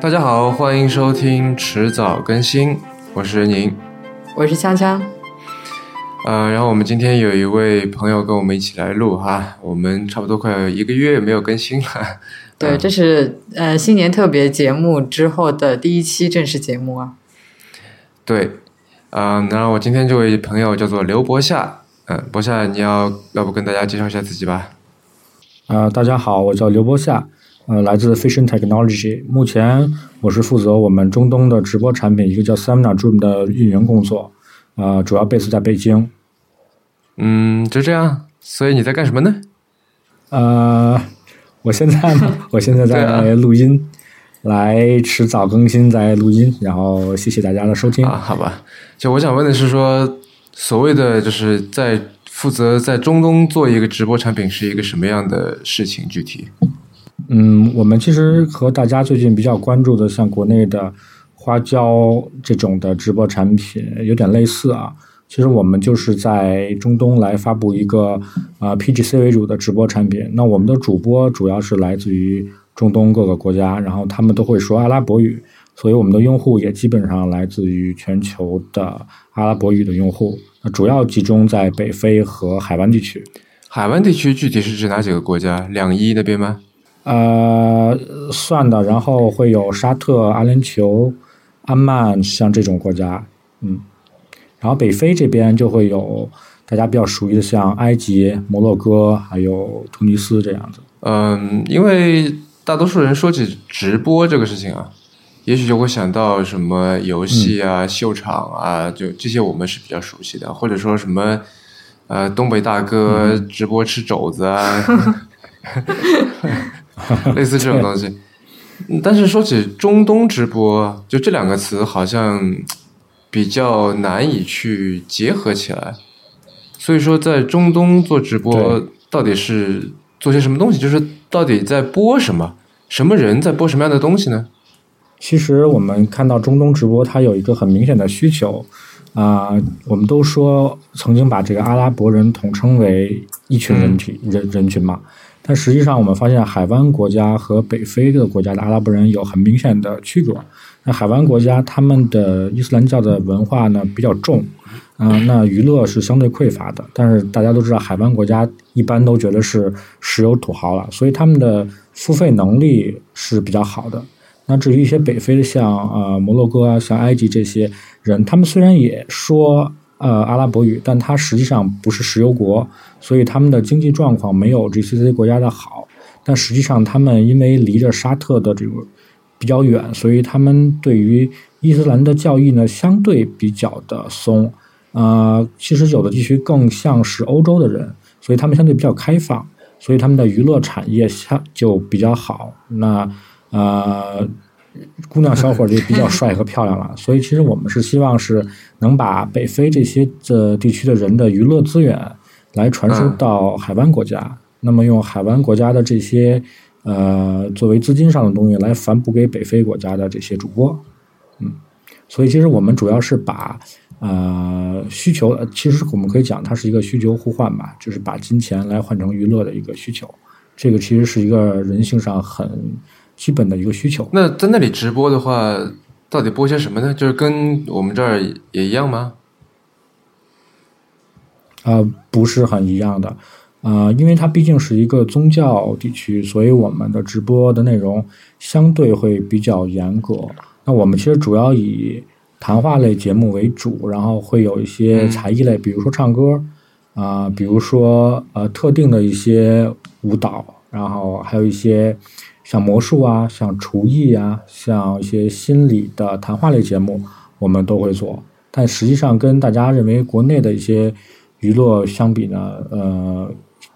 大家好，欢迎收听迟早更新，我是宁，我是锵锵。呃，然后我们今天有一位朋友跟我们一起来录哈，我们差不多快有一个月没有更新了。对，这是呃新年特别节目之后的第一期正式节目啊。对，嗯，然后我今天这位朋友叫做刘博夏，嗯，博夏，你要要不跟大家介绍一下自己吧？啊，大家好，我叫刘博夏。呃，来自 Fashion Technology，目前我是负责我们中东的直播产品，一个叫 Samna Dream 的运营工作，呃，主要 base 在北京。嗯，就这样。所以你在干什么呢？呃，我现在呢我现在在 录音，来迟早更新在录音，然后谢谢大家的收听。啊，好吧。就我想问的是说，所谓的就是在负责在中东做一个直播产品是一个什么样的事情？具体？嗯，我们其实和大家最近比较关注的，像国内的花椒这种的直播产品有点类似啊。其实我们就是在中东来发布一个啊 PGC 为主的直播产品。那我们的主播主要是来自于中东各个国家，然后他们都会说阿拉伯语，所以我们的用户也基本上来自于全球的阿拉伯语的用户。那主要集中在北非和海湾地区。海湾地区具体是指哪几个国家？两伊那边吗？呃，算的，然后会有沙特、阿联酋、阿曼，像这种国家，嗯，然后北非这边就会有大家比较熟悉的，像埃及、摩洛哥，还有突尼斯这样子。嗯，因为大多数人说起直播这个事情啊，也许就会想到什么游戏啊、秀场啊，就这些我们是比较熟悉的，或者说什么呃东北大哥直播吃肘子啊。类似这种东西，但是说起中东直播，就这两个词好像比较难以去结合起来。所以说，在中东做直播到底是做些什么东西？就是到底在播什么？什么人在播什么样的东西呢？其实我们看到中东直播，它有一个很明显的需求啊。我们都说曾经把这个阿拉伯人统称为一群人体人人群嘛。但实际上，我们发现海湾国家和北非的国家的阿拉伯人有很明显的区隔。那海湾国家他们的伊斯兰教的文化呢比较重，嗯，那娱乐是相对匮乏的。但是大家都知道，海湾国家一般都觉得是石油土豪了，所以他们的付费能力是比较好的。那至于一些北非的，像呃摩洛哥啊、像埃及这些人，他们虽然也说。呃，阿拉伯语，但它实际上不是石油国，所以他们的经济状况没有 GCC 国家的好。但实际上，他们因为离着沙特的这个比较远，所以他们对于伊斯兰的教义呢，相对比较的松。呃，其实有的地区更像是欧洲的人，所以他们相对比较开放，所以他们的娱乐产业相就比较好。那呃。姑娘小伙就比较 帅和漂亮了，所以其实我们是希望是能把北非这些的地区的人的娱乐资源来传输到海湾国家，那么用海湾国家的这些呃作为资金上的东西来反哺给北非国家的这些主播，嗯，所以其实我们主要是把呃需求，其实我们可以讲它是一个需求互换吧，就是把金钱来换成娱乐的一个需求，这个其实是一个人性上很。基本的一个需求。那在那里直播的话，到底播些什么呢？就是跟我们这儿也一样吗？啊，不是很一样的。啊，因为它毕竟是一个宗教地区，所以我们的直播的内容相对会比较严格。那我们其实主要以谈话类节目为主，然后会有一些才艺类，比如说唱歌啊，比如说呃特定的一些舞蹈，然后还有一些。像魔术啊，像厨艺啊，像一些心理的谈话类节目，我们都会做。但实际上，跟大家认为国内的一些娱乐相比呢，呃，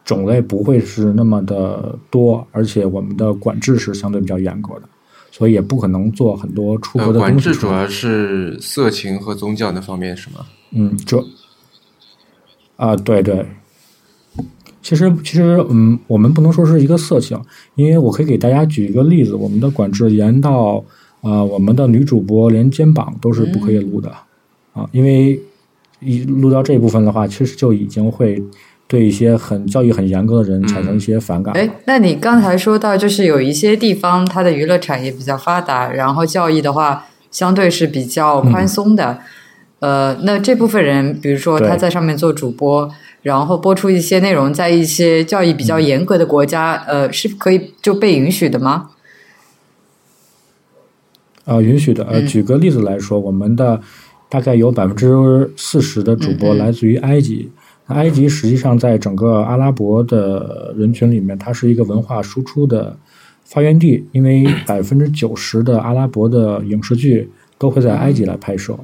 种类不会是那么的多，而且我们的管制是相对比较严格的，所以也不可能做很多出格的东西。管制主要是色情和宗教那方面是吗？嗯，这啊，对对。其实，其实，嗯，我们不能说是一个色情，因为我可以给大家举一个例子，我们的管制严到，呃，我们的女主播连肩膀都是不可以露的，啊，因为一录到这一部分的话，其实就已经会对一些很教育很严格的人产生一些反感了。哎，那你刚才说到，就是有一些地方它的娱乐产业比较发达，然后教育的话相对是比较宽松的。呃，那这部分人，比如说他在上面做主播，然后播出一些内容，在一些教育比较严格的国家，呃，是可以就被允许的吗？呃，允许的。呃，嗯举个例子来说，我们的大概有百分之四十的主播来自于埃及。那埃及实际上在整个阿拉伯的人群里面，它是一个文化输出的发源地，因为百分之九十的阿拉伯的影视剧都会在埃及来拍摄。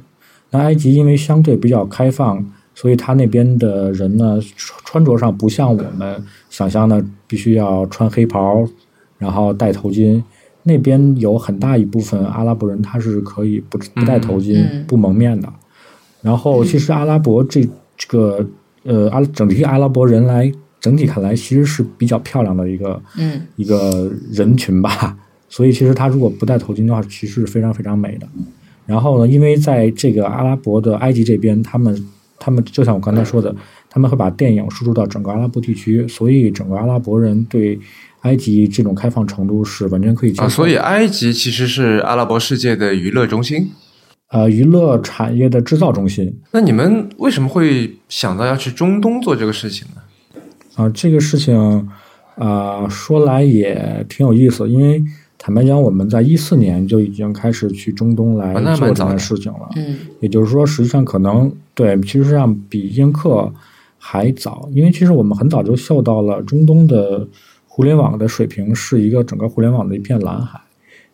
那埃及因为相对比较开放，所以他那边的人呢，穿穿着上不像我们想象的必须要穿黑袍，然后戴头巾。那边有很大一部分阿拉伯人，他是可以不不戴头巾、嗯不蒙面的。然后，其实阿拉伯这这个呃阿整体阿拉伯人来整体看来，其实是比较漂亮的一个嗯一个人群吧。所以，其实他如果不戴头巾的话，其实是非常非常美的。然后呢，因为在这个阿拉伯的埃及这边，他们他们就像我刚才说的，他们会把电影输出到整个阿拉伯地区，所以整个阿拉伯人对埃及这种开放程度是完全可以接受啊，所以埃及其实是阿拉伯世界的娱乐中心。呃，娱乐产业的制造中心那你们为什么会想到要去中东做这个事情呢？啊、这个事情啊、说来也挺有意思，因为坦白讲，我们在一四年就已经开始去中东来做这件事情了。嗯。也就是说，实际上可能对，其实上比英克还早，因为其实我们很早就嗅到了中东的互联网的水平是一个整个互联网的一片蓝海，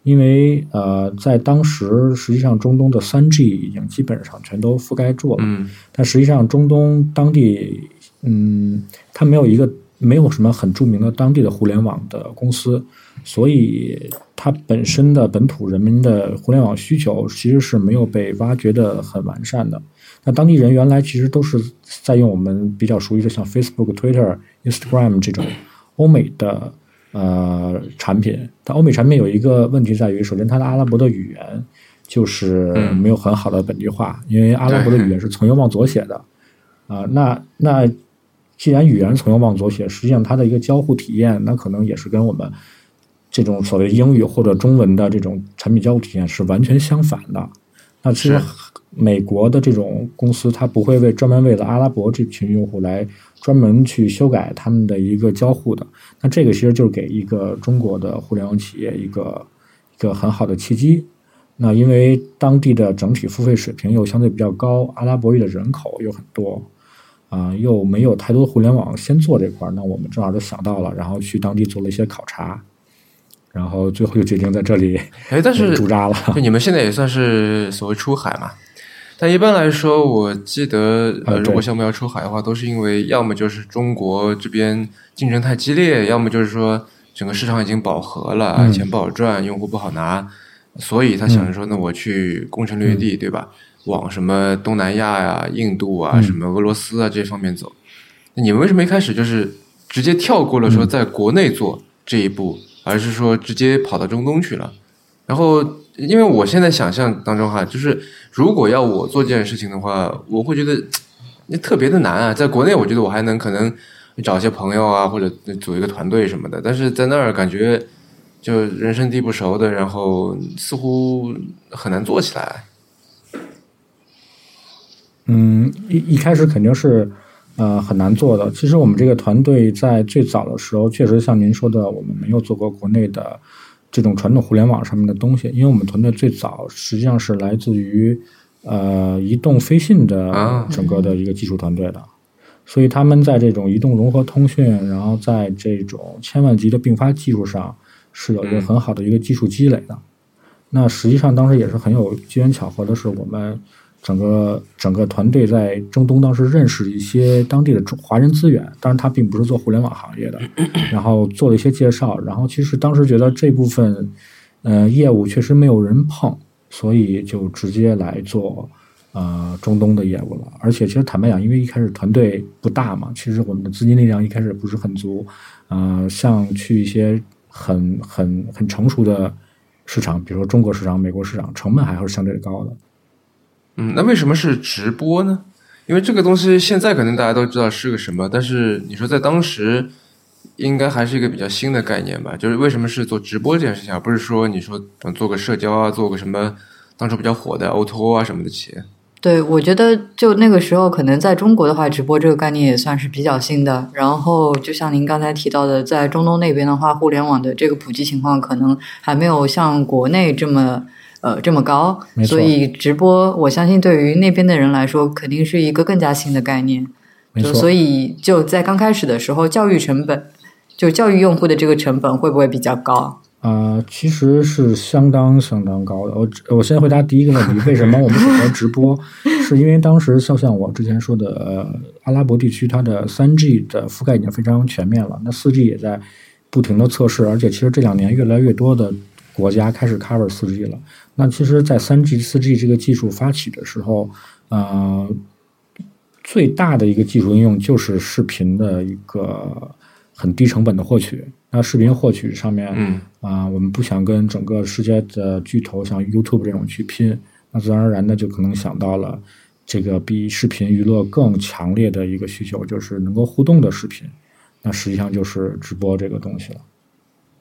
因为呃，在当时实际上中东的三 G 已经基本上全都覆盖住了，嗯。但实际上中东当地，嗯，它没有一个没有什么很著名的当地的互联网的公司，所以它本身的本土人民的互联网需求其实是没有被挖掘的很完善的。那当地人原来其实都是在用我们比较熟悉的像 Facebook、Twitter、Instagram 这种欧美的呃产品，但欧美产品有一个问题在于，首先它的阿拉伯的语言就是嗯。没有很好的本地化，因为阿拉伯的语言是从右往左写的。啊、那那既然语言从右往左写，实际上它的一个交互体验，那可能也是跟我们这种所谓英语或者中文的这种产品交互体验是完全相反的。那其实美国的这种公司，它不会为专门为了阿拉伯这群用户来专门去修改他们的一个交互的。那这个其实就是给一个中国的互联网企业一个一个很好的契机。那因为当地的整体付费水平又相对比较高，阿拉伯语的人口又很多，啊、又没有太多互联网先做这块儿，那我们正好就想到了，然后去当地做了一些考察，然后最后就决定在这里哎，但是驻扎了。就你们现在也算是所谓出海嘛？但一般来说，我记得，呃，如果项目要出海的话，都是因为要么就是中国这边竞争太激烈，要么就是说整个市场已经饱和了，嗯钱不好赚，用户不好拿，所以他想着说，那我去攻城略地，对吧？往什么东南亚呀、印度啊、嗯什么俄罗斯啊这方面走。那你们为什么一开始就是直接跳过了说在国内做这一步，而是说直接跑到中东去了？然后，因为我现在想象当中哈，就是如果要我做这件事情的话，我会觉得那特别的难啊。在国内，我觉得我还能可能找一些朋友啊，或者组一个团队什么的，但是在那儿感觉就人生地不熟的，然后似乎很难做起来。嗯，一一开始肯定是呃很难做的。其实我们这个团队在最早的时候，确实像您说的，我们没有做过国内的这种传统互联网上面的东西，因为我们团队最早实际上是来自于呃移动飞信的啊整个的一个技术团队的。所以他们在这种移动融合通讯，然后在这种千万级的并发技术上是有一个嗯很好的一个技术积累的。那实际上当时也是很有机缘巧合的是，我们整个整个团队在中东当时认识一些当地的中华人资源，当然他并不是做互联网行业的，然后做了一些介绍，然后其实当时觉得这部分呃业务确实没有人碰，所以就直接来做呃中东的业务了。而且其实坦白讲，因为一开始团队不大嘛，其实我们的资金力量一开始不是很足，呃，像去一些很很很成熟的市场，比如说中国市场、美国市场，成本还是相对高的。嗯，那为什么是直播呢？因为这个东西现在可能大家都知道是个什么，但是你说在当时，应该还是一个比较新的概念吧？就是为什么是做直播这件事情，而不是说你说做个社交啊，做个什么当时比较火的 O to O 啊什么的企业？对，我觉得就那个时候，可能在中国的话，直播这个概念也算是比较新的。然后，就像您刚才提到的，在中东那边的话，互联网的这个普及情况可能还没有像国内这么。呃，这么高，所以直播，我相信对于那边的人来说，肯定是一个更加新的概念。没错，所以就在刚开始的时候，教育成本，就教育用户的这个成本会不会比较高？啊，其实是相当相当高的。我我先回答第一个问题，为什么我们选择直播？是因为当时就像我之前说的，呃，阿拉伯地区它的三 G 的覆盖已经非常全面了，那四 G 也在不停的测试，而且其实这两年越来越多的国家开始 cover 四 G 了。那其实，在三 G、四 G 这个技术发起的时候，呃，最大的一个技术应用就是视频的一个很低成本的获取。那视频获取上面，嗯，啊，我们不想跟整个世界的巨头像 YouTube 这种去拼，那自然而然的就可能想到了这个比视频娱乐更强烈的一个需求，就是能够互动的视频。那实际上就是直播这个东西了。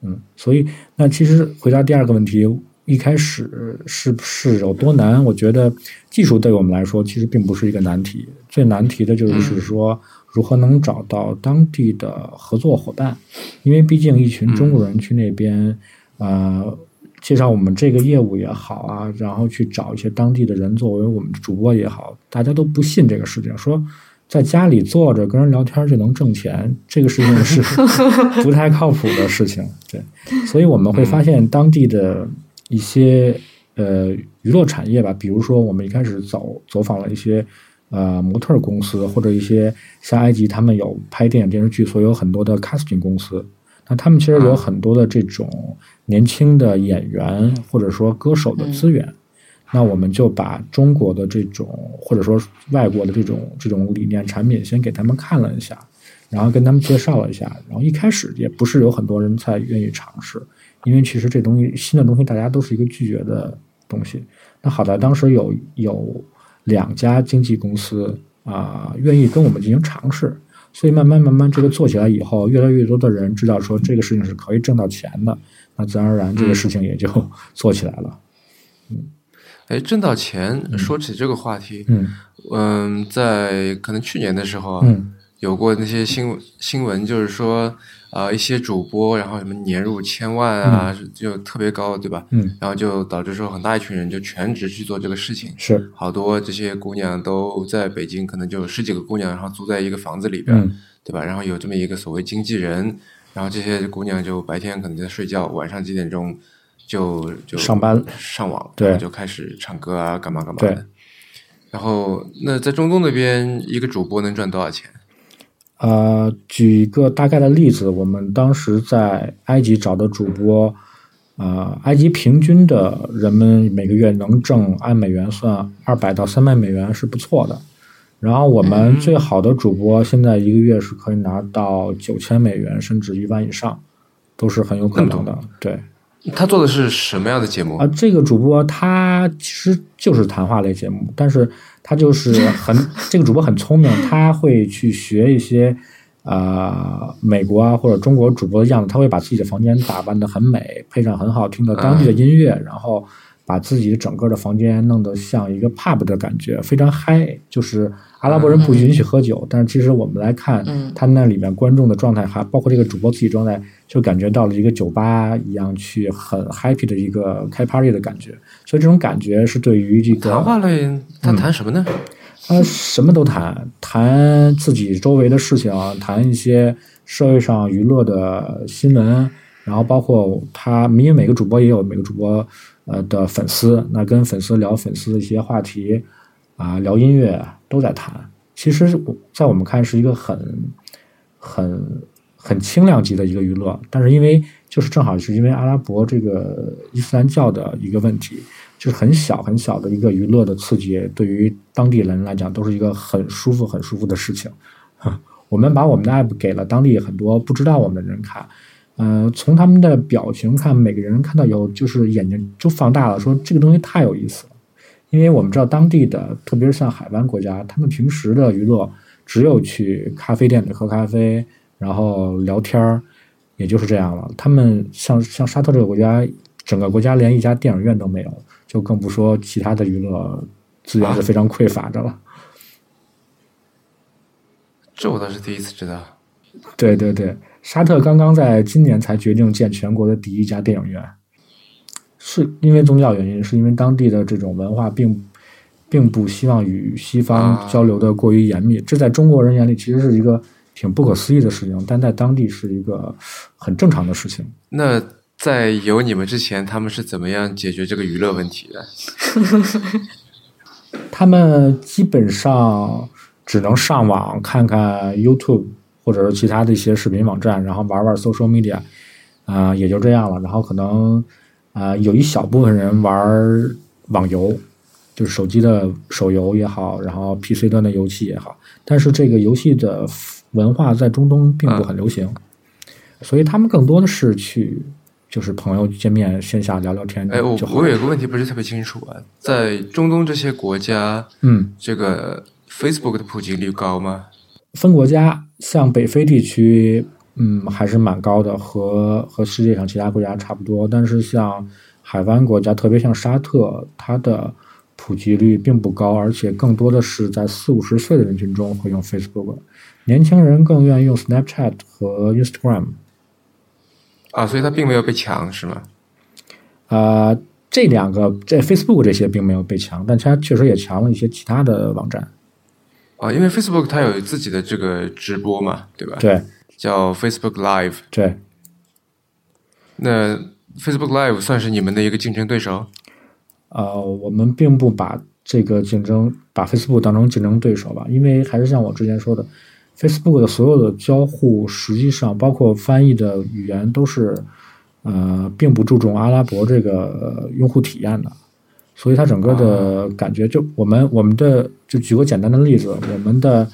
嗯，所以那其实回答第二个问题。一开始是不是有多难？我觉得技术对我们来说其实并不是一个难题，最难题的就是说如何能找到当地的合作伙伴，因为毕竟一群中国人去那边，呃，介绍我们这个业务也好啊，然后去找一些当地的人作为我们的主播也好，大家都不信这个事情，说在家里坐着跟人聊天就能挣钱，这个事情是 不太靠谱的事情。对，所以我们会发现当地的。一些呃娱乐产业吧，比如说我们一开始走走访了一些呃模特公司，或者一些像埃及他们有拍电影电视剧，所以有很多的 casting 公司。那他们其实有很多的这种年轻的演员或者说歌手的资源。那我们就把中国的这种或者说外国的这种这种理念产品先给他们看了一下，然后跟他们介绍了一下。然后一开始也不是有很多人才愿意尝试。因为其实这东西新的东西，大家都是一个拒绝的东西。那好在当时有有两家经纪公司啊，愿意跟我们进行尝试，所以慢慢慢慢这个做起来以后，越来越多的人知道说这个事情是可以挣到钱的，那自然而然这个事情也就做起来了。嗯，哎，挣到钱，说起这个话题，嗯嗯，在可能去年的时候，嗯，有过那些新新闻，就是说。啊，一些主播，然后什么年入千万啊，就特别高，对吧？嗯，然后就导致说很大一群人就全职去做这个事情。是，好多这些姑娘都在北京，可能就十几个姑娘，然后租在一个房子里边，对吧？然后有这么一个所谓经纪人，然后这些姑娘就白天可能在睡觉，晚上几点钟就就上班上网，对，就开始唱歌啊，干嘛干嘛的。然后，那在中东那边，一个主播能赚多少钱？呃，举一个大概的例子，我们当时在埃及找的主播，呃，埃及平均的人们每个月能挣按美元算二百到三百美元是不错的。然后我们最好的主播现在一个月是可以拿到九千美元，甚至一万以上，都是很有可能的。对。他做的是什么样的节目啊？这个主播他其实就是谈话类节目，但是他就是很这个主播很聪明，他会去学一些啊美国啊或者中国主播的样子，他会把自己的房间打扮的很美，配上很好听的当地的音乐，然后。把自己整个的房间弄得像一个 pub 的感觉，非常嗨。就是阿拉伯人不允许喝酒，但是其实我们来看，他那里面观众的状态，还包括这个主播自己状态，就感觉到了一个酒吧一样，去很 happy 的一个开 party 的感觉。所以这种感觉是对于这个谈话类，他谈什么呢？他什么都谈，谈自己周围的事情，谈一些社会上娱乐的新闻，然后包括他，因为每个主播也有每个主播。呃的粉丝，那跟粉丝聊粉丝的一些话题，啊，聊音乐都在谈。其实，在我们看是一个很、很、很轻量级的一个娱乐。但是因为就是正好是因为阿拉伯这个伊斯兰教的一个问题，就是很小很小的一个娱乐的刺激，对于当地人来讲都是一个很舒服、很舒服的事情。我们把我们的 app 给了当地很多不知道我们的人看。呃，从他们的表情看，每个人看到以后就是眼睛就放大了，说这个东西太有意思了。因为我们知道当地的，特别是像海湾国家，他们平时的娱乐只有去咖啡店里喝咖啡，然后聊天儿，也就是这样了。他们像像沙特这个国家，整个国家连一家电影院都没有，就更不说其他的娱乐资源是非常匮乏的了。这我倒是第一次知道。对对对，沙特刚刚在今年才决定建全国的第一家电影院。是因为宗教原因，是因为当地的这种文化并并不希望与西方交流的过于严密，这在中国人眼里其实是一个挺不可思议的事情，但在当地是一个很正常的事情。那在有你们之前，他们是怎么样解决这个娱乐问题的？他们基本上只能上网看看 YouTube 或者是其他的一些视频网站，然后玩玩 social media，啊，也就这样了。然后可能。啊，有一小部分人玩网游，就是手机的手游也好，然后 PC 端的游戏也好，但是这个游戏的文化在中东并不很流行，所以他们更多的是去就是朋友见面线下聊聊天。哎，我我有个问题不是特别清楚啊，在中东这些国家，嗯，这个 Facebook 的普及率高吗？分国家，像北非地区。嗯，还是蛮高的，和和世界上其他国家差不多。但是像海湾国家，特别像沙特，它的普及率并不高，而且更多的是在四五十岁的人群中会用 Facebook，年轻人更愿意用 Snapchat 和 Instagram。啊，所以它并没有被强，是吗？啊，这两个在 Facebook 这些并没有被强，但它确实也强了一些其他的网站。啊，因为 Facebook 它有自己的这个直播嘛，对吧？对。叫 Facebook Live，对。那 Facebook Live 算是你们的一个竞争对手？呃，我们并不把这个竞争把 Facebook 当成竞争对手吧，因为还是像我之前说的，Facebook 的所有的交互实际上包括翻译的语言都是呃，并不注重阿拉伯这个用户体验的，所以它整个的感觉就我们我们的就举个简单的例子，我们的。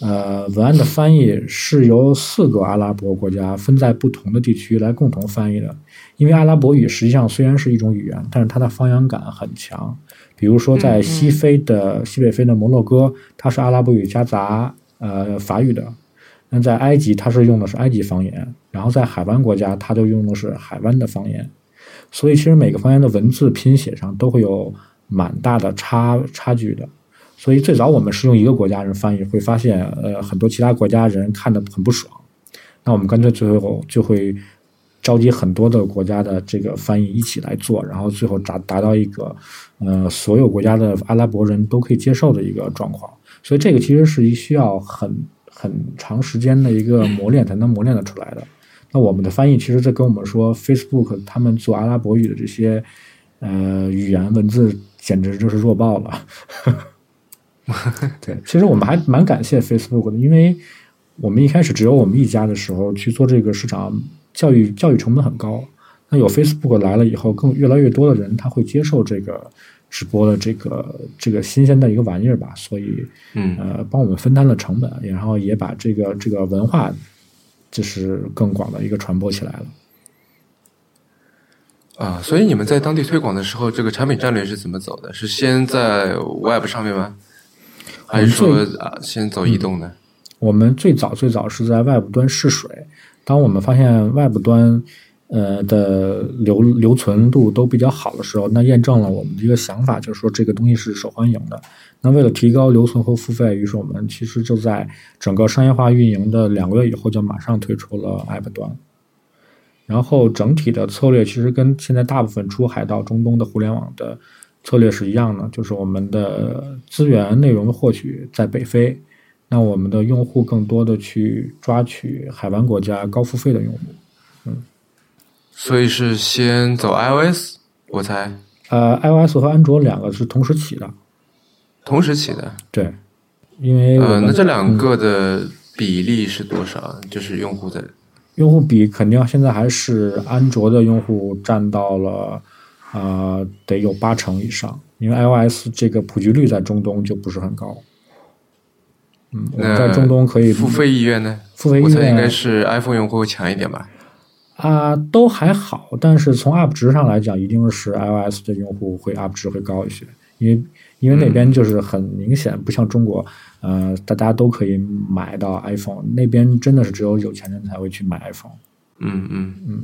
呃，文案的翻译是由四个阿拉伯国家分在不同的地区来共同翻译的。因为阿拉伯语实际上虽然是一种语言，但是它的方言感很强。比如说，在西非的西北非的摩洛哥，它是阿拉伯语夹杂呃法语的；那在埃及，它是用的是埃及方言；然后在海湾国家，它就用的是海湾的方言。所以，其实每个方言的文字拼写上都会有蛮大的差差距的。所以最早我们是用一个国家人翻译，会发现呃很多其他国家人看的很不爽，那我们干脆最后就会召集很多的国家的这个翻译一起来做，然后最后达达到一个呃所有国家的阿拉伯人都可以接受的一个状况。所以这个其实是需要很很长时间的一个磨练才能磨练得出来的。那我们的翻译其实在跟我们说，Facebook 他们做阿拉伯语的这些呃语言文字简直就是弱爆了。对，其实我们还蛮感谢 Facebook 的，因为我们一开始只有我们一家的时候去做这个市场教育，教育成本很高。那有 Facebook 来了以后，更越来越多的人他会接受这个直播的这个这个新鲜的一个玩意儿吧，所以嗯呃帮我们分担了成本，然后也把这个这个文化就是更广的一个传播起来了。啊，所以你们在当地推广的时候，这个产品战略是怎么走的？是先在 Web 上面吗？还是说啊，先走移动的？我们最早最早是在 Web 端试水，当我们发现 Web 端呃的留留存度都比较好的时候，那验证了我们的一个想法，就是说这个东西是受欢迎的。那为了提高留存和付费，于是我们其实就在整个商业化运营的两个月以后，就马上推出了 App 端。然后整体的策略其实跟现在大部分出海到中东的互联网的。策略是一样的，就是我们的资源内容的获取在北非，那我们的用户更多的去抓取海湾国家高付费的用户，嗯，所以是先走 iOS，我猜，呃，iOS 和安卓两个是同时起的，同时起的，对，因为呃，那这两个的比例是多少？就是用户的，用户比肯定现在还是安卓的用户占到了。啊，得有八成以上，因为 iOS 这个普及率在中东就不是很高。嗯，在中东可以付费意愿呢？付费意愿应该是 iPhone 用户会强一点吧？啊，都还好，但是从 UP 值上来讲，一定是 iOS 的用户会 UP 值会高一些，因为因为那边就是很明显，不像中国，呃，大家都可以买到 iPhone，那边真的是只有有钱人才会去买 iPhone，嗯嗯嗯。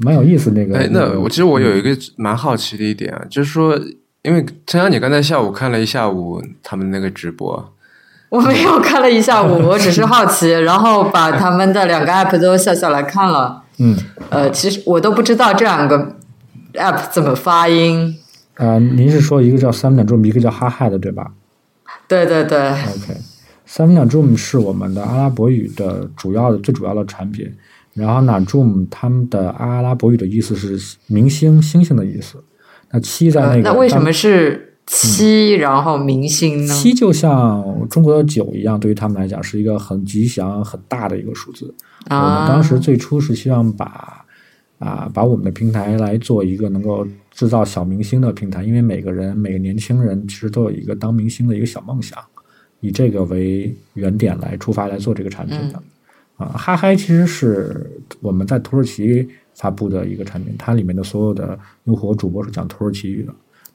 蛮有意思那个。哎，那我其实我有一个蛮好奇的一点啊，就是说，因为陈阳，你刚才下午看了一下午他们那个直播，我没有看了一下午，我只是好奇，然后把他们的两个 app 都下下来看了。嗯，呃，其实我都不知道这两个 app 怎么发音。啊、您是说一个叫 Seven Zoom，一个叫哈哈的，对吧对对对，？OK，Seven Zoom 是我们的阿拉伯语的主要的最主要的产品，然后呢，Zoom 他们的阿拉伯语的意思是明星、星星的意思。那七在那呃个，当那为什么是七，然后明星呢？七就像中国的九一样，对于他们来讲是一个很吉祥、很大的一个数字。我啊们当时最初是希望把啊把我们的平台来做一个能够制造小明星的平台，因为每个人每个年轻人其实都有一个当明星的一个小梦想，以这个为原点来出发来做这个产品的。啊，哈嗨其实是我们在土耳其发布的一个产品，它里面的所有的用户和主播是讲土耳其语的，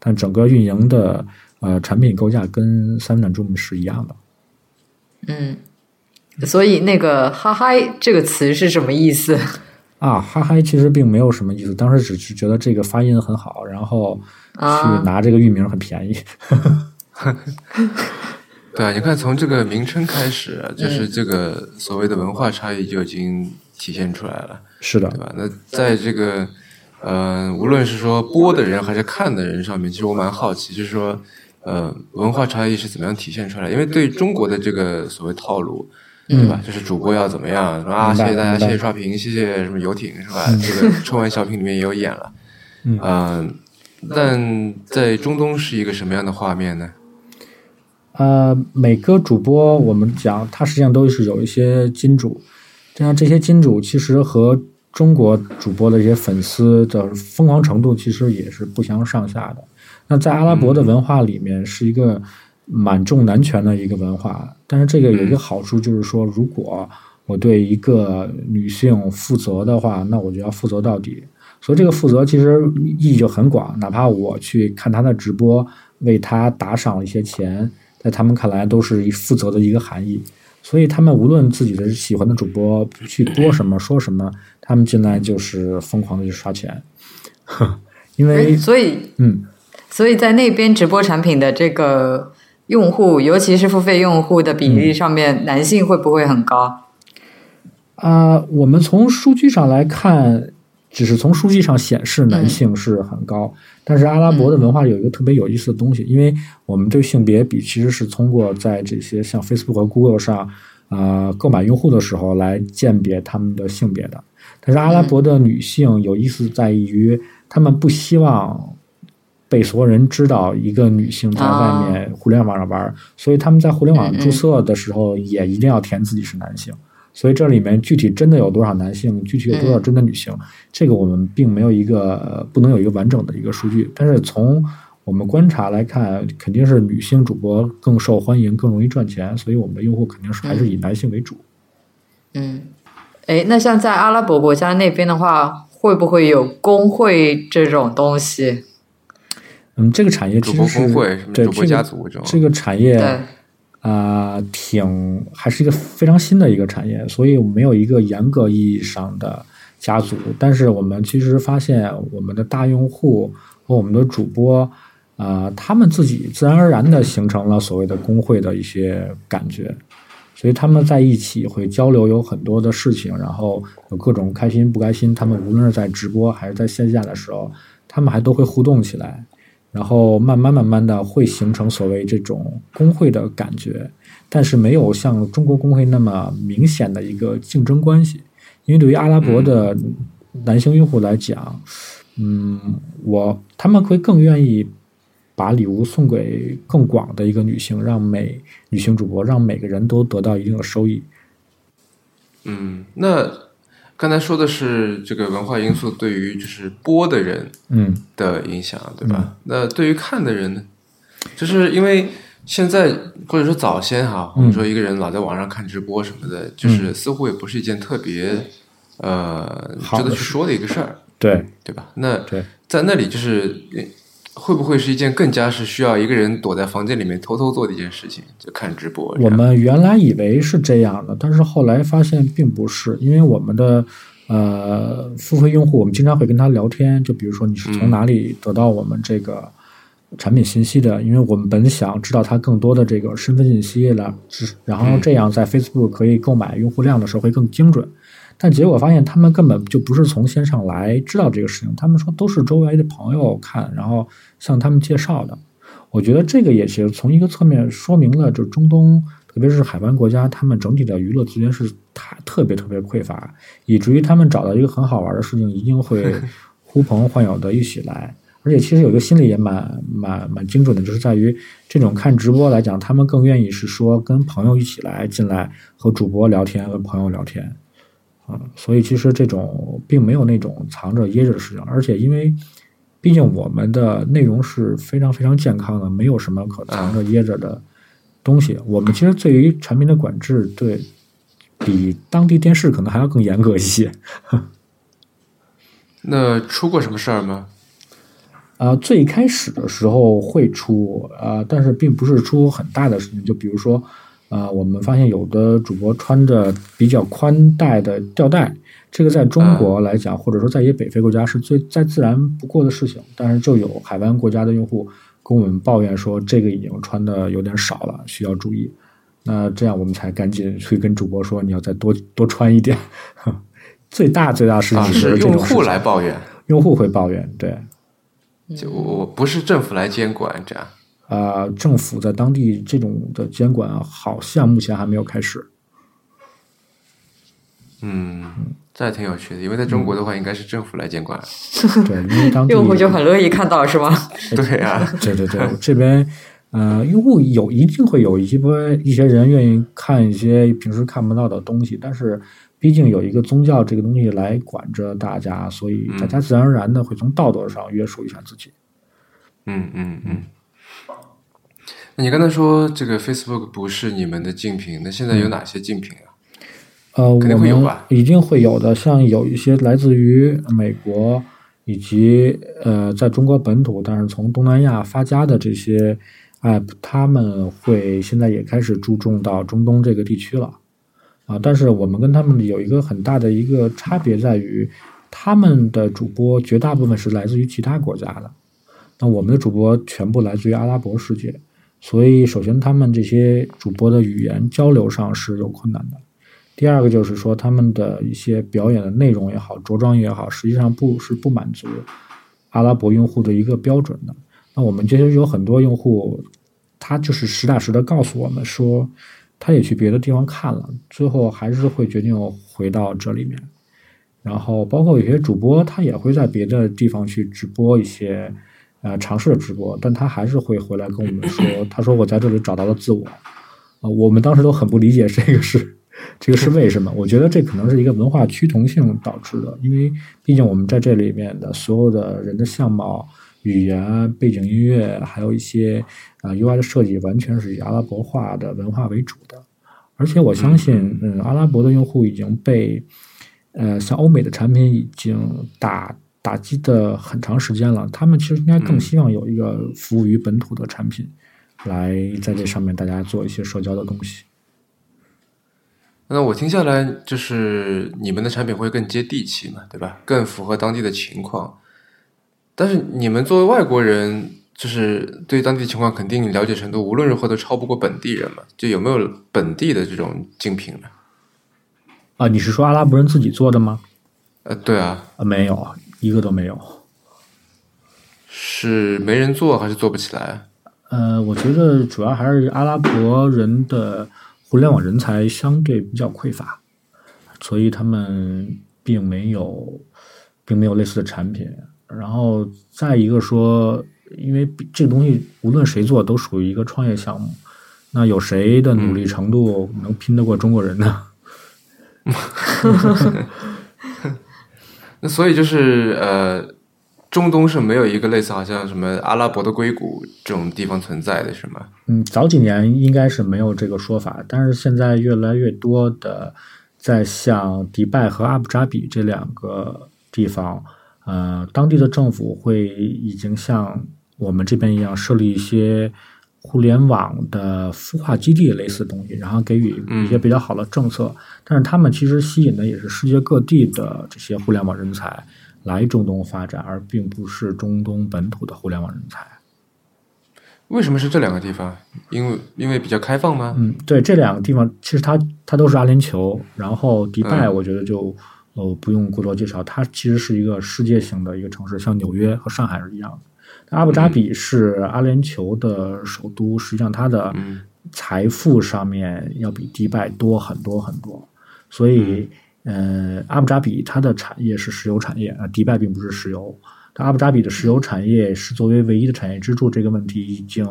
但整个运营的呃产品构架跟三秒 Zoom 是一样的。嗯，所以那个“哈嗨”这个词是什么意思？啊，哈嗨其实并没有什么意思，当时只是觉得这个发音很好，然后去啊拿这个域名很便宜。对啊，你看从这个名称开始啊，就是这个所谓的文化差异就已经体现出来了，是的对，吧？那在这个呃，无论是说播的人还是看的人上面，其实我蛮好奇，就是说呃，文化差异是怎么样体现出来？因为对中国的这个所谓套路。对吧？就是主播要怎么样？说啊，谢谢大家，谢谢刷屏，谢谢什么游艇，是吧？这个春晚小品里面也有演了，嗯啊但在中东是一个什么样的画面呢？呃，每个主播我们讲，他实际上都是有一些金主，这样这些金主其实和中国主播的一些粉丝的疯狂程度其实也是不相上下的。那在阿拉伯的文化里面，是一个蛮重男权的一个文化，但是这个有一个好处，就是说，如果我对一个女性负责的话，那我就要负责到底。所以这个负责其实意义就很广，哪怕我去看她的直播，为她打赏了一些钱，在他们看来都是负责的一个含义。所以他们无论自己的喜欢的主播去播什么说什么，他们进来就是疯狂的去刷钱，因为所以嗯。所以在那边直播产品的这个用户，尤其是付费用户的比例上面，男性会不会很高？啊、我们从数据上来看，只是从数据上显示男性是很高，但是阿拉伯的文化有一个特别有意思的东西，因为我们对性别比其实是通过在这些像 Facebook 和 Google 上，呃，购买用户的时候来鉴别他们的性别的。但是阿拉伯的女性有意思在于，她们不希望被所有人知道一个女性在外面互联网上玩，所以他们在互联网注册的时候也一定要填自己是男性。所以这里面具体真的有多少男性，具体有多少真的女性，这个我们并没有一个呃不能有一个完整的一个数据。但是从我们观察来看，肯定是女性主播更受欢迎，更容易赚钱，所以我们的用户肯定是还是以男性为主。嗯，哎，那像在阿拉伯国家那边的话，会不会有工会这种东西？嗯，这个产业主播其实是工会什么主播对这个家族这种这个产业对，啊、挺还是一个非常新的一个产业，所以我们没有一个严格意义上的家族。但是我们其实发现，我们的大用户和我们的主播，啊，他们自己自然而然的形成了所谓的工会的一些感觉，所以他们在一起会交流，有很多的事情，然后有各种开心不开心。他们无论是在直播还是在线下的时候，他们还都会互动起来。然后慢慢慢慢的会形成所谓这种工会的感觉，但是没有像中国工会那么明显的一个竞争关系，因为对于阿拉伯的男性用户来讲，嗯，我他们会更愿意把礼物送给更广的一个女性，让每女性主播让每个人都得到一定的收益。嗯，那刚才说的是这个文化因素对于就是播的人嗯的影响，对吧？那对于看的人呢？就是因为现在或者说早先哈，我们说一个人老在网上看直播什么的，就是似乎也不是一件特别呃值得去说的一个事儿，对对吧？那，在那里就是会不会是一件更加是需要一个人躲在房间里面偷偷做的一件事情？就看直播。我们原来以为是这样的，但是后来发现并不是，因为我们的呃付费用户，我们经常会跟他聊天，就比如说你是从哪里得到我们这个产品信息的？因为我们本想知道他更多的这个身份信息了，然后这样在 Facebook 可以购买用户量的时候会更精准。但结果发现，他们根本就不是从线上来知道这个事情。他们说都是周围的朋友看，然后向他们介绍的。我觉得这个也是从一个侧面说明了，就中东，特别是海湾国家，他们整体的娱乐资源是太特别特别匮乏，以至于他们找到一个很好玩的事情，一定会 呼朋唤友的一起来。而且其实有一个心理也蛮蛮蛮精准的，就是在于这种看直播来讲，他们更愿意是说跟朋友一起来进来和主播聊天，和朋友聊天。嗯，所以其实这种并没有那种藏着掖着的事情，而且因为毕竟我们的内容是非常非常健康的，没有什么可藏着掖着的东西。我们其实对于产品的管制，对比当地电视可能还要更严格一些。那出过什么事儿吗？啊，最开始的时候会出啊，但是并不是出很大的事情，就比如说。啊，我们发现有的主播穿着比较宽带的吊带，这个在中国来讲，或者说在一些北非国家是最再自然不过的事情。但是就有海湾国家的用户跟我们抱怨说，这个已经穿的有点少了，需要注意。那这样我们才赶紧去跟主播说，你要再多多穿一点。最大最大事情是用户来抱怨，用户会抱怨，对，就我不是政府来监管这样。啊，政府在当地这种的监管好像目前还没有开始。嗯，这还挺有趣的，因为在中国的话，应该是政府来监管。对，因为当地用户就很乐意看到，是吗？对呀，对对对，这边呃，用户有一定会有一波一些人愿意看一些平时看不到的东西，但是毕竟有一个宗教这个东西来管着大家，所以大家自然而然的会从道德上约束一下自己。嗯嗯嗯。你刚才说这个 Facebook 不是你们的竞品，那现在有哪些竞品啊？呃，肯定会有吧？一定会有的，像有一些来自于美国以及呃在中国本土，但是从东南亚发家的这些 App，他们会现在也开始注重到中东这个地区了啊。但是我们跟他们有一个很大的一个差别在于，他们的主播绝大部分是来自于其他国家的，那我们的主播全部来自于阿拉伯世界。所以，首先他们这些主播的语言交流上是有困难的。第二个就是说，他们的一些表演的内容也好，着装也好，实际上不是不满足阿拉伯用户的一个标准的。那我们其实有很多用户，他就是实打实的告诉我们说，他也去别的地方看了，最后还是会决定回到这里面。然后，包括有些主播，他也会在别的地方去直播一些。呃，尝试了直播，但他还是会回来跟我们说，他说我在这里找到了自我，啊，我们当时都很不理解这个是，这个是为什么？我觉得这可能是一个文化趋同性导致的，因为毕竟我们在这里面的所有的人的相貌、语言、背景音乐，还有一些啊 UI 的设计，完全是以阿拉伯化的文化为主的，而且我相信，嗯，阿拉伯的用户已经被，呃，像欧美的产品已经打。打击的很长时间了，他们其实应该更希望有一个服务于本土的产品，来在这上面大家做一些社交的东西。那我听下来，就是你们的产品会更接地气嘛，对吧？更符合当地的情况。但是你们作为外国人，就是对当地情况肯定了解程度无论如何都超不过本地人嘛？就有没有本地的这种竞品呢？啊，你是说阿拉伯人自己做的吗？呃，对啊，啊，没有。一个都没有，是没人做还是做不起来？呃，我觉得主要还是阿拉伯人的互联网人才相对比较匮乏，所以他们并没有，并没有类似的产品。然后再一个说，因为这个东西无论谁做都属于一个创业项目，那有谁的努力程度能拼得过中国人呢？那所以就是呃，中东是没有一个类似好像什么阿拉伯的硅谷这种地方存在的是吗？嗯，早几年应该是没有这个说法，但是现在越来越多的在像迪拜和阿布扎比这两个地方，呃，当地的政府会已经像我们这边一样设立一些互联网的孵化基地类似的东西，然后给予一些比较好的政策。但是他们其实吸引的也是世界各地的这些互联网人才来中东发展，而并不是中东本土的互联网人才。为什么是这两个地方？因为因为比较开放吗？嗯，对，这两个地方其实它它都是阿联酋，然后迪拜我觉得就呃不用过多介绍，它其实是一个世界型的一个城市，像纽约和上海是一样的。阿布扎比是阿联酋的首都，实际上它的财富上面要比迪拜多很多很多，所以呃阿布扎比它的产业是石油产业啊，迪拜并不是石油。但阿布扎比的石油产业是作为唯一的产业支柱，这个问题已经，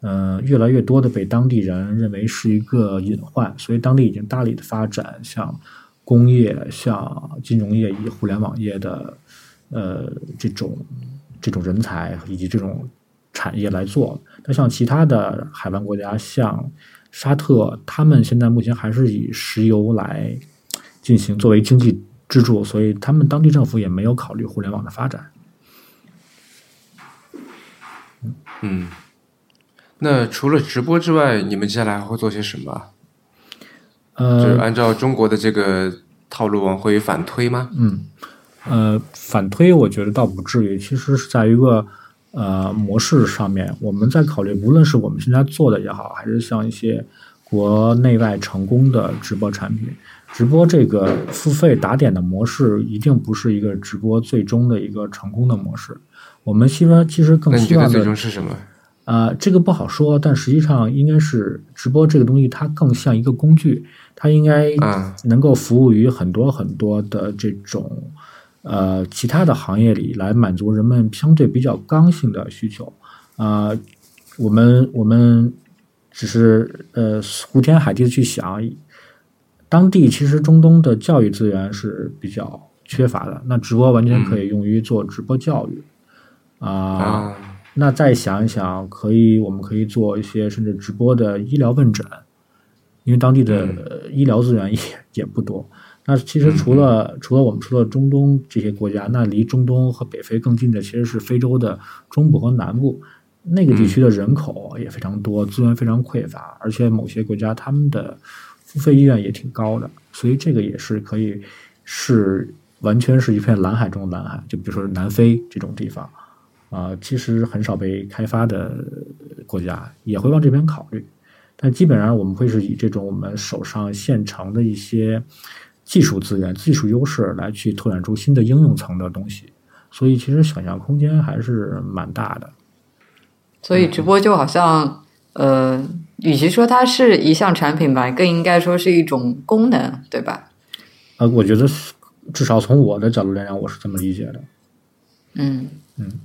呃，越来越多的被当地人认为是一个隐患，所以当地已经大力的发展像工业、像金融业以及互联网业的，呃，这种这种人才以及这种产业来做。那像其他的海湾国家，像沙特，他们现在目前还是以石油来进行作为经济支柱，所以他们当地政府也没有考虑互联网的发展。嗯，那除了直播之外，你们接下来还会做些什么？呃，就是按照中国的这个套路往回反推吗？嗯，呃，反推我觉得倒不至于，其实是在一个呃模式上面，我们在考虑，无论是我们现在做的也好，还是像一些国内外成功的直播产品，直播这个付费打点的模式，一定不是一个直播最终的一个成功的模式。我们希望其实更希望的最终是什么？呃，这个不好说，但实际上应该是直播这个东西，它更像一个工具，它应该能够服务于很多很多的这种呃其他的行业里，来满足人们相对比较刚性的需求。啊，我们我们只是呃胡天海地的去想，当地其实中东的教育资源是比较缺乏的，那直播完全可以用于做直播教育。啊，那再想一想，可以，我们可以做一些甚至直播的医疗问诊，因为当地的医疗资源也也不多。那其实除了除了我们说的中东这些国家，那离中东和北非更近的其实是非洲的中部和南部，那个地区的人口也非常多，资源非常匮乏，而且某些国家他们的付费意愿也挺高的，所以这个也是可以是完全是一片蓝海中的蓝海，就比如说南非这种地方。啊，其实很少被开发的国家也会往这边考虑，但基本上我们会是以这种我们手上现成的一些技术资源、技术优势来去拓展出新的应用层的东西，所以其实想象空间还是蛮大的。所以直播就好像，呃，与其说它是一项产品吧，更应该说是一种功能，对吧？呃，我觉得至少从我的角度来讲，我是这么理解的。嗯嗯。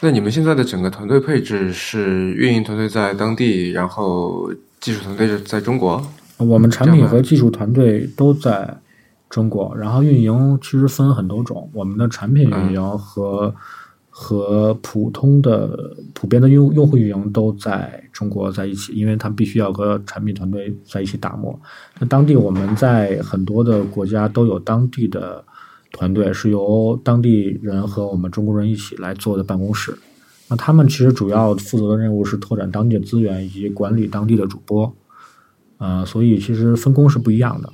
那你们现在的整个团队配置是运营团队在当地，然后技术团队是在中国？我们产品和技术团队都在中国，然后运营其实分很多种。我们的产品运营和和普通的普遍的用用户运营都在中国在一起，因为它必须要和产品团队在一起打磨。那当地我们在很多的国家都有当地的。团队是由当地人和我们中国人一起来做的办公室，那他们其实主要负责的任务是拓展当地的资源以及管理当地的主播，呃，所以其实分工是不一样的。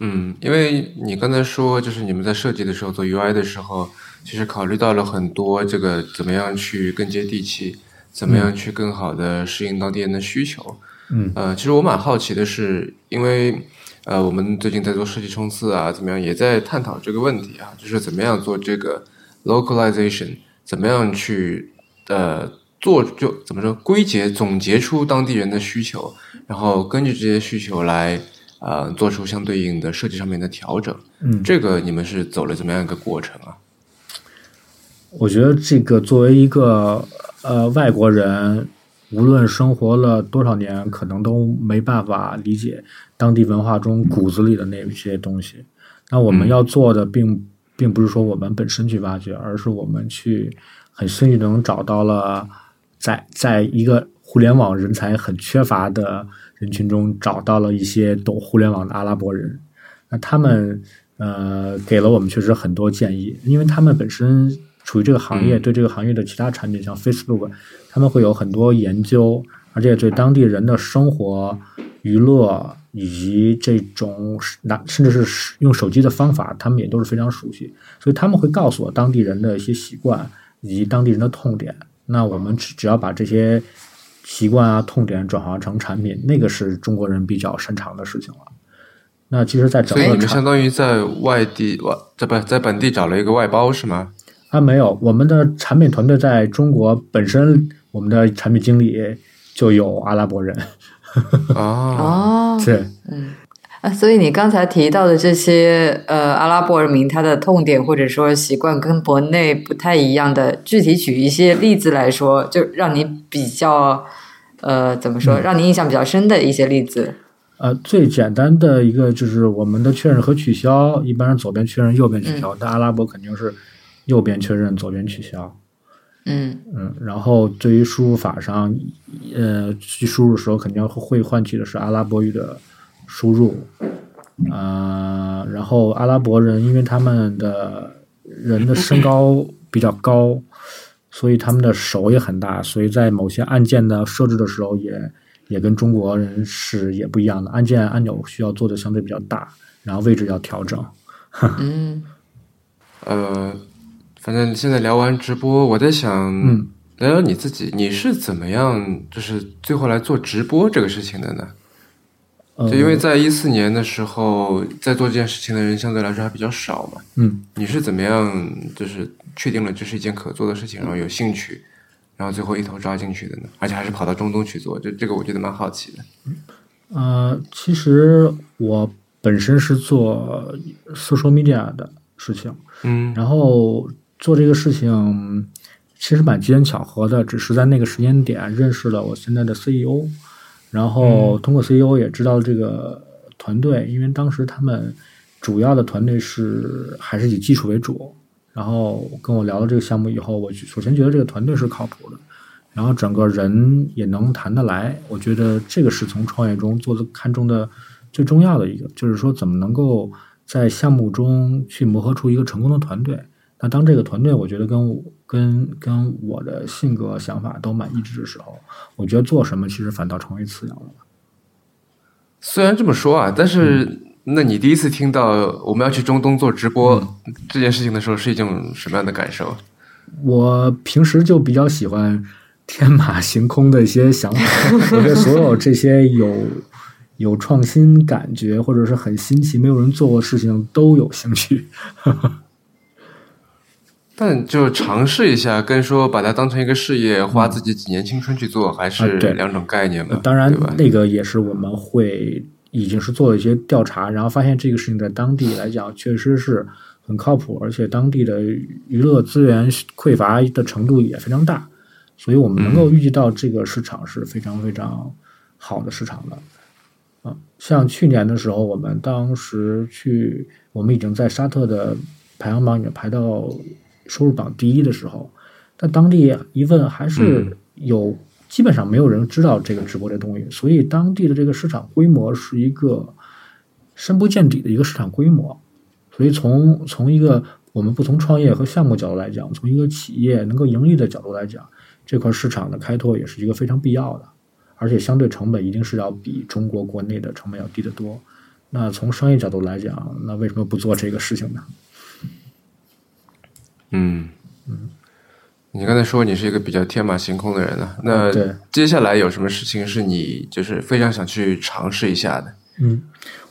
嗯，因为你刚才说，就是你们在设计的时候做 UI 的时候，其实考虑到了很多这个怎么样去更接地气，怎么样去更好的适应当地人的需求。嗯，呃，其实我蛮好奇的是，因为。呃，我们最近在做设计冲刺啊，怎么样，也在探讨这个问题啊，就是怎么样做这个 localization，怎么样去呃做就怎么说归结总结出当地人的需求，然后根据这些需求来呃做出相对应的设计上面的调整。嗯，这个你们是走了怎么样一个过程啊？我觉得这个作为一个呃外国人。无论生活了多少年，可能都没办法理解当地文化中骨子里的那些东西。那我们要做的，并并不是说我们本身去挖掘，而是我们去很幸运能找到了，在在一个互联网人才很缺乏的人群中，找到了一些懂互联网的阿拉伯人。那他们呃给了我们确实很多建议，因为他们本身处于这个行业，嗯对这个行业的其他产品，像 Facebook，他们会有很多研究，而且对当地人的生活、娱乐以及这种拿甚至是用手机的方法，他们也都是非常熟悉，所以他们会告诉我当地人的一些习惯以及当地人的痛点。那我们只只要把这些习惯啊、痛点转化成产品，那个是中国人比较擅长的事情了。那其实，在整所以你们相当于在外地外在不在本地找了一个外包是吗？啊，没有，我们的产品团队在中国本身，我们的产品经理就有阿拉伯人，哦，哦，是啊，所以你刚才提到的这些呃阿拉伯人民他的痛点或者说习惯跟国内不太一样的，具体举一些例子来说，就让你比较呃怎么说，让你印象比较深的一些例子。呃，最简单的一个就是我们的确认和取消，一般是左边确认，右边取消，但阿拉伯肯定是右边确认，左边取消。嗯嗯，然后对于输入法上，呃，去输入的时候肯定会唤起的是阿拉伯语的输入，啊、然后阿拉伯人因为他们的人的身高比较高，所以他们的手也很大，所以在某些按键的设置的时候也也跟中国人是也不一样的，按键按钮需要做的相对比较大，然后位置要调整。嗯呃，反正现在聊完直播，我在想，嗯聊聊你自己，你是怎么样，就是最后来做直播这个事情的呢？呃就因为在一四年的时候，在做这件事情的人相对来说还比较少嘛。嗯你是怎么样，就是确定了这是一件可做的事情，然后有兴趣，然后最后一头扎进去的呢？而且还是跑到中东去做，这这个我觉得蛮好奇的。呃，其实我本身是做 social media 的事情，嗯然后做这个事情其实蛮机缘巧合的，只是在那个时间点认识了我现在的 CEO，然后通过 CEO 也知道这个团队，因为当时他们主要的团队是还是以技术为主，然后跟我聊了这个项目以后，我首先觉得这个团队是靠谱的。然后整个人也能谈得来，我觉得这个是从创业中做的看重的最重要的一个，就是说怎么能够在项目中去磨合出一个成功的团队。那当这个团队我觉得跟我跟跟我的性格想法都蛮一致的时候，我觉得做什么其实反倒成为次要了。虽然这么说啊，但是、那你第一次听到我们要去中东做直播、这件事情的时候，是一种什么样的感受？我平时就比较喜欢天马行空的一些想法，我对所有这些有有创新感觉或者是很新奇、没有人做过的事情都有兴趣。但就尝试一下，跟说把它当成一个事业，花自己几年青春去做，还是两种概念嘛？当然，那个也是我们会已经是做了一些调查，然后发现这个事情在当地来讲确实是很靠谱，而且当地的娱乐资源匮乏的程度也非常大，所以我们能够预计到这个市场是非常非常好的市场的。啊，像去年的时候，我们当时去，我们已经在沙特的排行榜已经排到收入榜第一的时候，但当地一问，还是有、基本上没有人知道这个直播这东西，所以当地的这个市场规模是一个深不见底的一个市场规模。所以从从一个我们不从创业和项目角度来讲，从一个企业能够盈利的角度来讲，这块市场的开拓也是一个非常必要的，而且相对成本一定是要比中国国内的成本要低得多。那从商业角度来讲，那为什么不做这个事情呢？嗯嗯。你刚才说你是一个比较天马行空的人啊，那接下来有什么事情是你就是非常想去尝试一下的？嗯，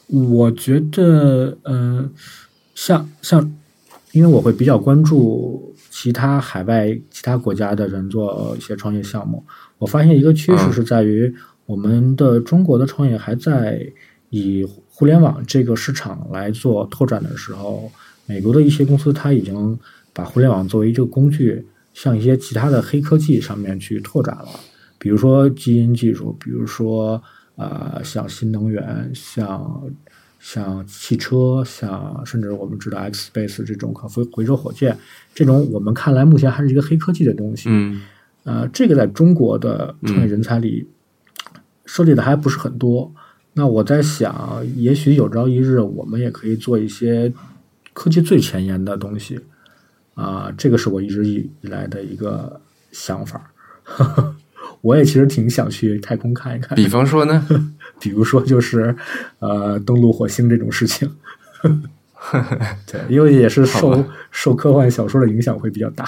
我觉得，呃，像像，因为我会比较关注其他海外、其他国家的人做一些创业项目，我发现一个趋势嗯是在于，我们的中国的创业还在以互联网这个市场来做拓展的时候，美国的一些公司它已经把互联网作为一个工具，向一些其他的黑科技上面去拓展了，比如说基因技术，比如说呃像新能源，像像汽车，像甚至我们知道 X Space 这种可回回收火箭，这种我们看来目前还是一个黑科技的东西，嗯呃，这个在中国的创业人才里设立的还不是很多。那我在想，也许有朝一日我们也可以做一些科技最前沿的东西，啊、这个是我一直以以来的一个想法。我也其实挺想去太空看一看，比方说呢？比如说就是呃登陆火星这种事情。对，因为也是受受科幻小说的影响会比较大。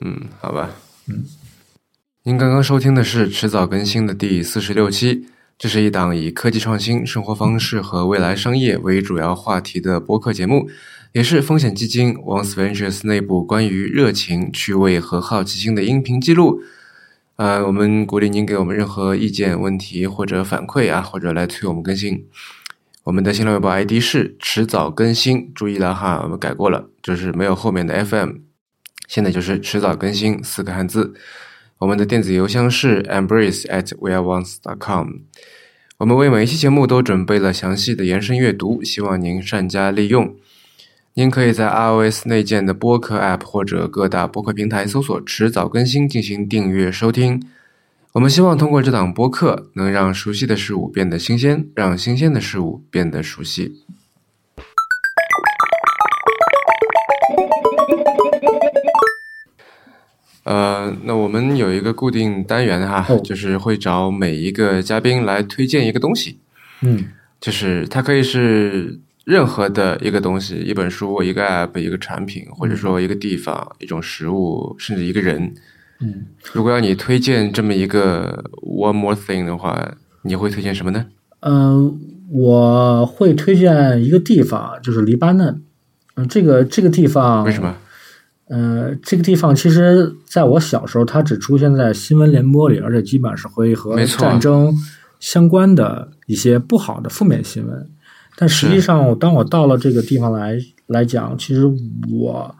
嗯，好吧。嗯，您刚刚收听的是迟早更新的第四十六期，这是一档以科技创新、生活方式和未来商业为主要话题的播客节目，也是风险基金 Once Ventures 内部关于热情、趣味和好奇心的音频记录。呃，我们鼓励您给我们任何意见、问题或者反馈啊，或者来催我们更新。我们的新浪微博 ID 是迟早更新，注意了哈，我们改过了，就是没有后面的 FM，现在就是迟早更新四个汉字。我们的电子邮箱是 embrace at weareones.com。我们为每一期节目都准备了详细的延伸阅读，希望您善加利用。您可以在 iOS 内建的播客 App 或者各大播客平台搜索“迟早更新”进行订阅收听。我们希望通过这档播客，能让熟悉的事物变得新鲜，让新鲜的事物变得熟悉。呃，那我们有一个固定单元哈，哦就是会找每一个嘉宾来推荐一个东西，嗯就是它可以是任何的一个东西，一本书、一个 app、一个产品，或者说一个地方、一种食物，甚至一个人。嗯，如果要你推荐这么一个 one more thing 的话，你会推荐什么呢？嗯，我会推荐一个地方，就是黎巴嫩。嗯，这个这个地方为什？么？呃，这个地方其实在我小时候，它只出现在新闻联播里，而且基本上是会和战争相关的一些不好的负面新闻。但实际是上，当我到了这个地方来来讲，其实我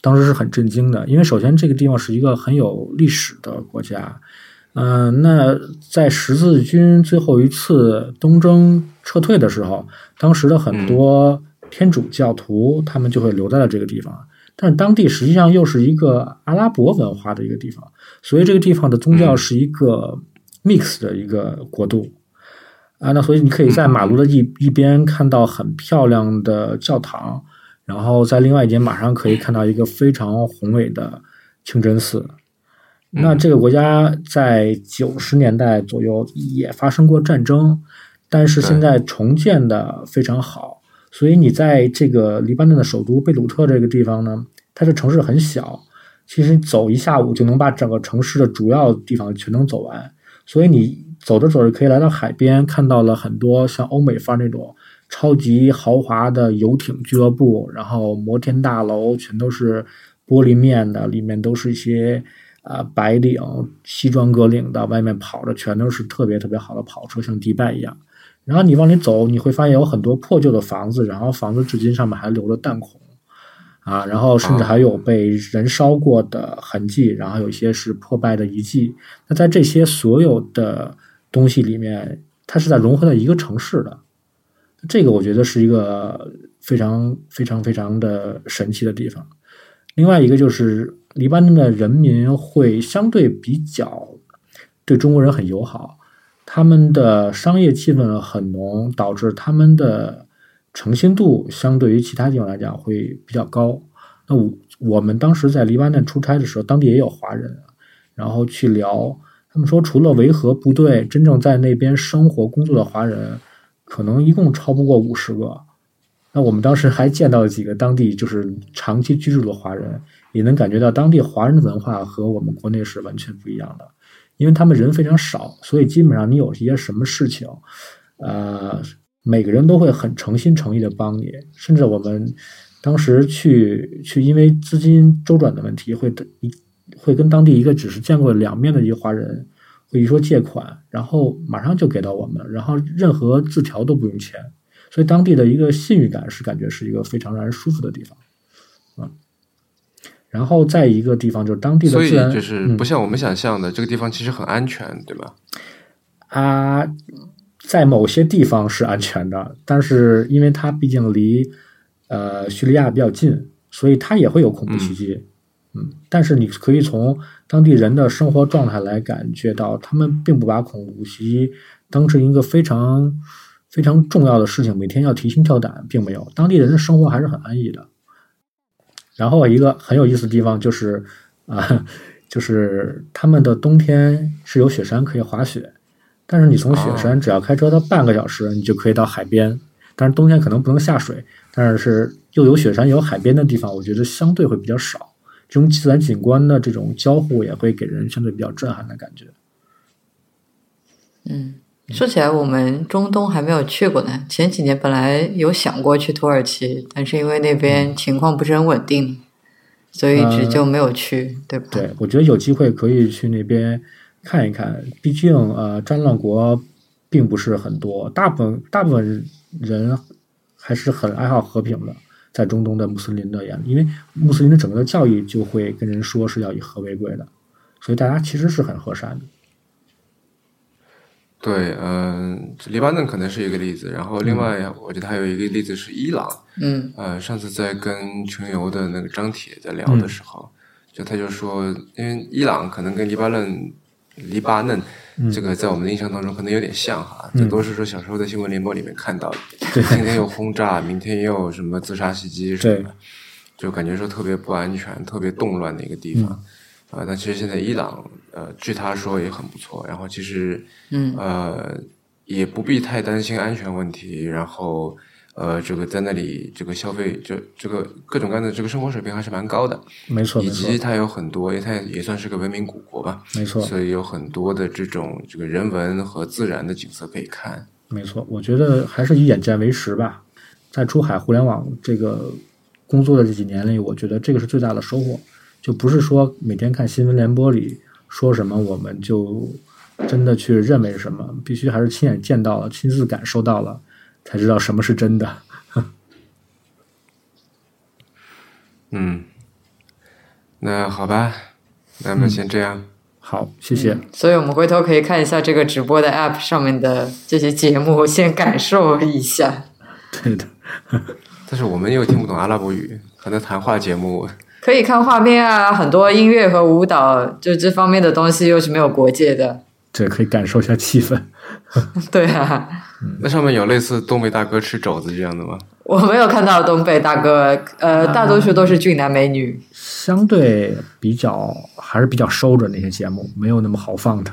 当时是很震惊的，因为首先这个地方是一个很有历史的国家。嗯、那在十字军最后一次东征撤退的时候，当时的很多天主教徒他们就会留在了这个地方。但是当地实际上又是一个阿拉伯文化的一个地方，所以这个地方的宗教嗯是一个 mix 的一个国度。啊，那所以你可以在马路的一一边看到很漂亮的教堂，然后在另外一边马上可以看到一个非常宏伟的清真寺。那这个国家在九十年代左右也发生过战争，但是现在重建的非常好，所以你在这个黎巴嫩的首都贝鲁特这个地方呢，它这城市很小，其实走一下午就能把整个城市的主要地方全能走完。所以你走着走着可以来到海边，看到了很多像欧美范儿那种超级豪华的游艇俱乐部，然后摩天大楼全都是玻璃面的，里面都是一些啊、白领、西装革领的，外面跑着全都是特别特别好的跑车，像迪拜一样。然后你往里走，你会发现有很多破旧的房子，然后房子至今上面还留着弹孔。啊，然后甚至还有被燃烧过的痕迹，然后有一些是破败的遗迹。那在这些所有的东西里面，它是在融合在一个城市的，这个我觉得是一个非常非常非常的神奇的地方。另外一个就是黎巴嫩的人民会相对比较对中国人很友好，他们的商业气氛很浓，导致他们的诚信度相对于其他地方来讲会比较高。那我我们当时在黎巴嫩出差的时候，当地也有华人，然后去聊，他们说除了维和部队，真正在那边生活工作的华人，可能一共超不过五十个。那我们当时还见到了几个当地就是长期居住的华人，也能感觉到当地华人的文化和我们国内是完全不一样的，因为他们人非常少，所以基本上你有一些什么事情，呃，每个人都会很诚心诚意的帮你，甚至我们当时去去因为资金周转的问题，会一会跟当地一个只是见过两面的一个华人，会一说借款，然后马上就给到我们，然后任何字条都不用签，所以当地的一个信誉感是感觉是一个非常让人舒服的地方，嗯。然后再一个地方就是当地的所以自然，就是嗯不像我们想象的，这个地方其实很安全，对吧？啊，在某些地方是安全的，但是因为它毕竟离呃叙利亚比较近，所以它也会有恐怖袭击。嗯嗯但是你可以从当地人的生活状态来感觉到，他们并不把恐怖袭当成一个非常非常重要的事情，每天要提心吊胆，并没有。当地人的生活还是很安逸的。然后一个很有意思的地方就是啊，就是他们的冬天是有雪山可以滑雪，但是你从雪山只要开车到半个小时，你就可以到海边。但是冬天可能不能下水，但是又有雪山有海边的地方，我觉得相对会比较少。这种自然景观的这种交互也会给人相对比较震撼的感觉。嗯，说起来，我们中东还没有去过呢。前几年本来有想过去土耳其，但是因为那边情况不是很稳定，所以一直就没有去，对吧？对，我觉得有机会可以去那边看一看。毕竟，呃，战乱国并不是很多，大部分大部分人还是很爱好和平的。在中东的穆斯林的眼里，因为穆斯林的整个的教育就会跟人说是要以和为贵的，所以大家其实是很和善的。对，嗯，黎巴嫩可能是一个例子，然后另外我觉得还有一个例子是伊朗，嗯，呃，上次在跟穷游的那个张铁在聊的时候，就他就说，因为伊朗可能跟黎巴嫩，黎巴嫩这个在我们的印象当中可能有点像哈，这都是说小时候在新闻联播里面看到的，今天又轰炸，明天又什么自杀袭击什么的，就感觉说特别不安全、特别动乱的一个地方。啊，但其实现在伊朗，呃，据他说也很不错。然后其实，嗯，呃，也不必太担心安全问题。然后，呃，这个在那里这个消费，这这个各种各样的这个生活水平还是蛮高的。没错，以及它有很多，因为它也算是个文明古国吧。没错。所以有很多的这种这个人文和自然的景色可以看。没错，我觉得还是以眼见为实吧。在珠海互联网这个工作的这几年里，我觉得这个是最大的收获。就不是说每天看新闻联播里说什么，我们就真的去认为什么，必须还是亲眼见到了、亲自感受到了，才知道什么是真的。嗯，那好吧，那么先这样。好，谢谢。所以我们回头可以看一下这个直播的 App 上面的这些节目，先感受一下。对的。但是我们又听不懂阿拉伯语，可能谈话节目。可以看画面啊，很多音乐和舞蹈，就这方面的东西又是没有国界的。对，可以感受一下气氛。对啊，那上面有类似东北大哥吃肘子这样的吗？我没有看到东北大哥，呃，大多数都是俊男美女。相对比较还是比较收着那些节目，没有那么豪放的。